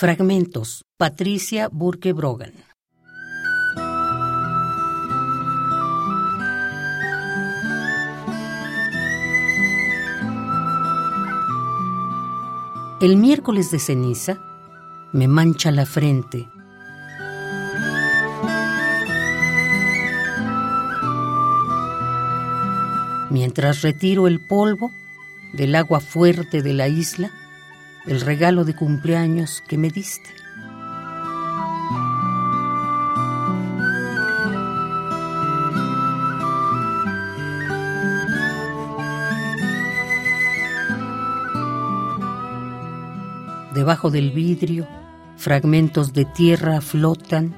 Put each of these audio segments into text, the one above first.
Fragmentos. Patricia Burke Brogan. El miércoles de ceniza me mancha la frente. Mientras retiro el polvo del agua fuerte de la isla, el regalo de cumpleaños que me diste. Debajo del vidrio, fragmentos de tierra flotan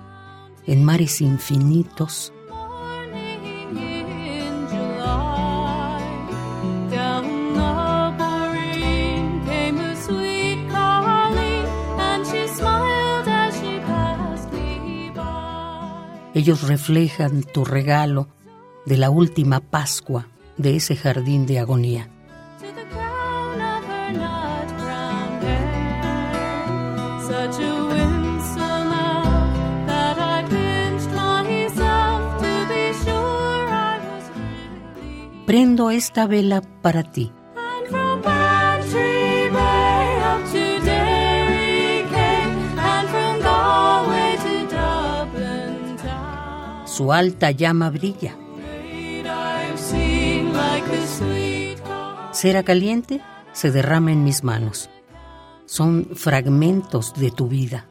en mares infinitos. Ellos reflejan tu regalo de la última Pascua de ese jardín de agonía. Prendo esta vela para ti. Su alta llama brilla. Cera caliente se derrama en mis manos. Son fragmentos de tu vida.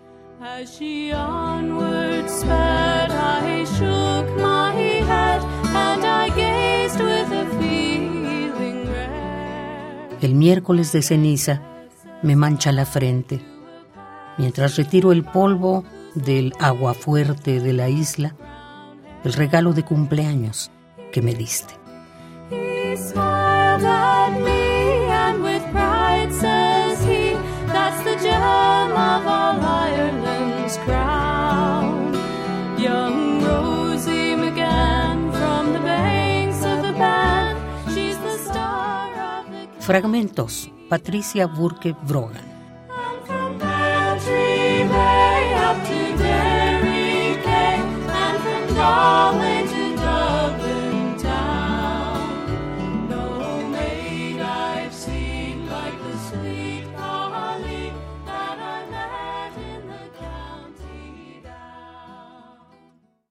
El miércoles de ceniza me mancha la frente. Mientras retiro el polvo del agua fuerte de la isla, el regalo de cumpleaños que me diste. Fragmentos. Patricia Burke Brogan.